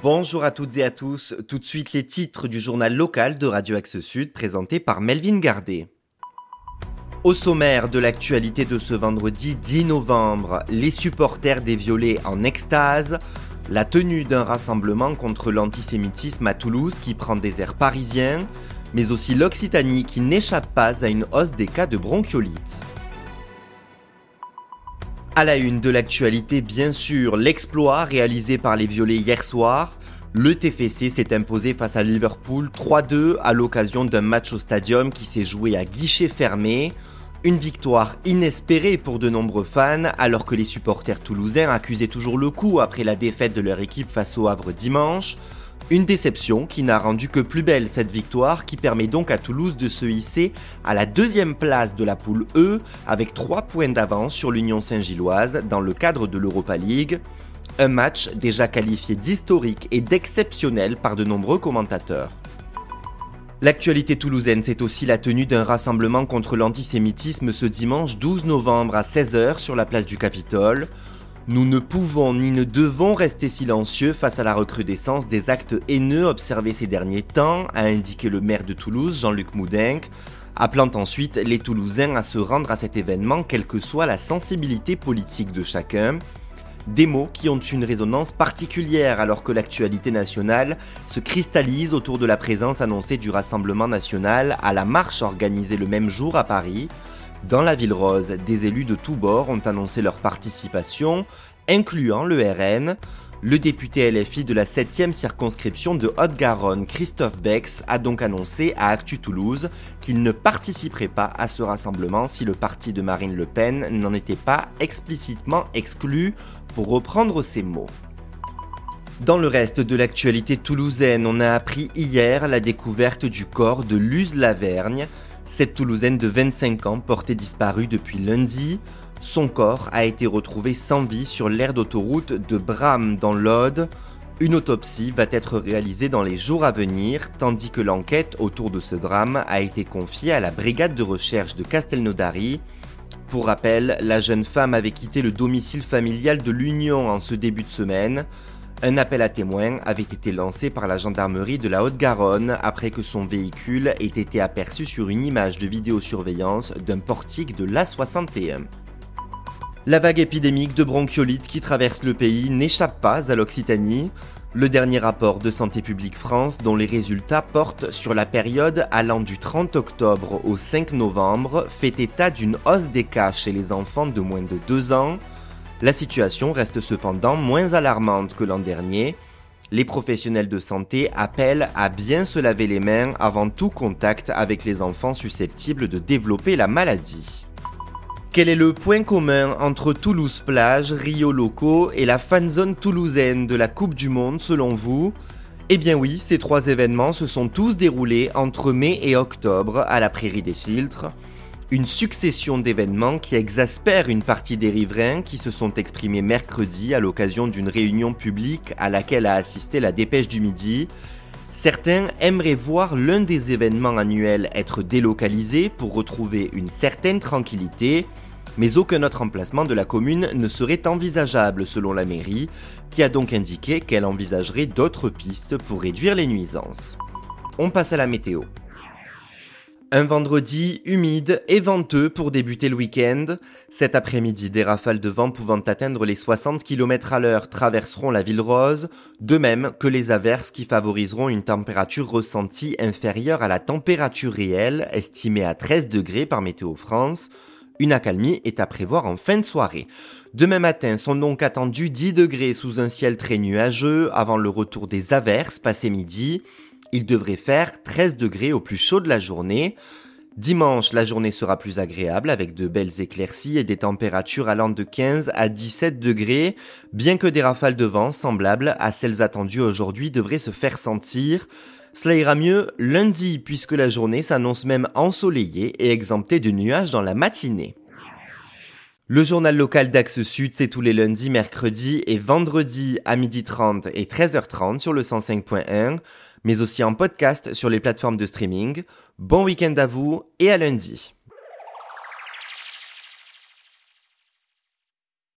Bonjour à toutes et à tous. Tout de suite les titres du journal local de Radio Axe Sud présenté par Melvin Gardet. Au sommaire de l'actualité de ce vendredi 10 novembre, les supporters des violets en extase, la tenue d'un rassemblement contre l'antisémitisme à Toulouse qui prend des airs parisiens, mais aussi l'Occitanie qui n'échappe pas à une hausse des cas de bronchiolite. À la une de l'actualité, bien sûr, l'exploit réalisé par les Violets hier soir. Le TFC s'est imposé face à Liverpool 3-2 à l'occasion d'un match au stadium qui s'est joué à guichet fermé. Une victoire inespérée pour de nombreux fans alors que les supporters toulousains accusaient toujours le coup après la défaite de leur équipe face au Havre dimanche. Une déception qui n'a rendu que plus belle cette victoire qui permet donc à Toulouse de se hisser à la deuxième place de la poule E avec 3 points d'avance sur l'Union Saint-Gilloise dans le cadre de l'Europa League. Un match déjà qualifié d'historique et d'exceptionnel par de nombreux commentateurs. L'actualité toulousaine, c'est aussi la tenue d'un rassemblement contre l'antisémitisme ce dimanche 12 novembre à 16h sur la place du Capitole. Nous ne pouvons ni ne devons rester silencieux face à la recrudescence des actes haineux observés ces derniers temps, a indiqué le maire de Toulouse, Jean-Luc Moudenc, appelant ensuite les Toulousains à se rendre à cet événement quelle que soit la sensibilité politique de chacun. Des mots qui ont une résonance particulière alors que l'actualité nationale se cristallise autour de la présence annoncée du Rassemblement national à la marche organisée le même jour à Paris, dans la ville rose, des élus de tous bords ont annoncé leur participation, incluant le RN. Le député LFI de la 7e circonscription de Haute-Garonne, Christophe Bex, a donc annoncé à Actu Toulouse qu'il ne participerait pas à ce rassemblement si le parti de Marine Le Pen n'en était pas explicitement exclu, pour reprendre ses mots. Dans le reste de l'actualité toulousaine, on a appris hier la découverte du corps de Luz Lavergne, cette Toulousaine de 25 ans portée disparue depuis lundi. Son corps a été retrouvé sans vie sur l'aire d'autoroute de Bram dans l'Aude. Une autopsie va être réalisée dans les jours à venir, tandis que l'enquête autour de ce drame a été confiée à la brigade de recherche de Castelnaudary. Pour rappel, la jeune femme avait quitté le domicile familial de l'Union en ce début de semaine. Un appel à témoins avait été lancé par la gendarmerie de la Haute-Garonne après que son véhicule ait été aperçu sur une image de vidéosurveillance d'un portique de l'A61. La vague épidémique de bronchiolite qui traverse le pays n'échappe pas à l'Occitanie. Le dernier rapport de Santé publique France, dont les résultats portent sur la période allant du 30 octobre au 5 novembre, fait état d'une hausse des cas chez les enfants de moins de 2 ans, la situation reste cependant moins alarmante que l'an dernier. Les professionnels de santé appellent à bien se laver les mains avant tout contact avec les enfants susceptibles de développer la maladie. Quel est le point commun entre Toulouse Plage, Rio Loco et la fanzone toulousaine de la Coupe du Monde selon vous? Eh bien oui, ces trois événements se sont tous déroulés entre mai et octobre à la Prairie des Filtres. Une succession d'événements qui exaspèrent une partie des riverains qui se sont exprimés mercredi à l'occasion d'une réunion publique à laquelle a assisté la Dépêche du Midi. Certains aimeraient voir l'un des événements annuels être délocalisé pour retrouver une certaine tranquillité, mais aucun autre emplacement de la commune ne serait envisageable selon la mairie, qui a donc indiqué qu'elle envisagerait d'autres pistes pour réduire les nuisances. On passe à la météo. Un vendredi humide et venteux pour débuter le week-end. Cet après-midi, des rafales de vent pouvant atteindre les 60 km à l'heure traverseront la ville rose, de même que les averses qui favoriseront une température ressentie inférieure à la température réelle, estimée à 13 degrés par Météo France. Une accalmie est à prévoir en fin de soirée. Demain matin sont donc attendus 10 degrés sous un ciel très nuageux avant le retour des averses passé midi. Il devrait faire 13 degrés au plus chaud de la journée. Dimanche, la journée sera plus agréable avec de belles éclaircies et des températures allant de 15 à 17 degrés, bien que des rafales de vent semblables à celles attendues aujourd'hui devraient se faire sentir. Cela ira mieux lundi puisque la journée s'annonce même ensoleillée et exemptée de nuages dans la matinée. Le journal local d'Axe Sud, c'est tous les lundis, mercredis et vendredis à 12h30 et 13h30 sur le 105.1 mais aussi en podcast sur les plateformes de streaming. Bon week-end à vous et à lundi.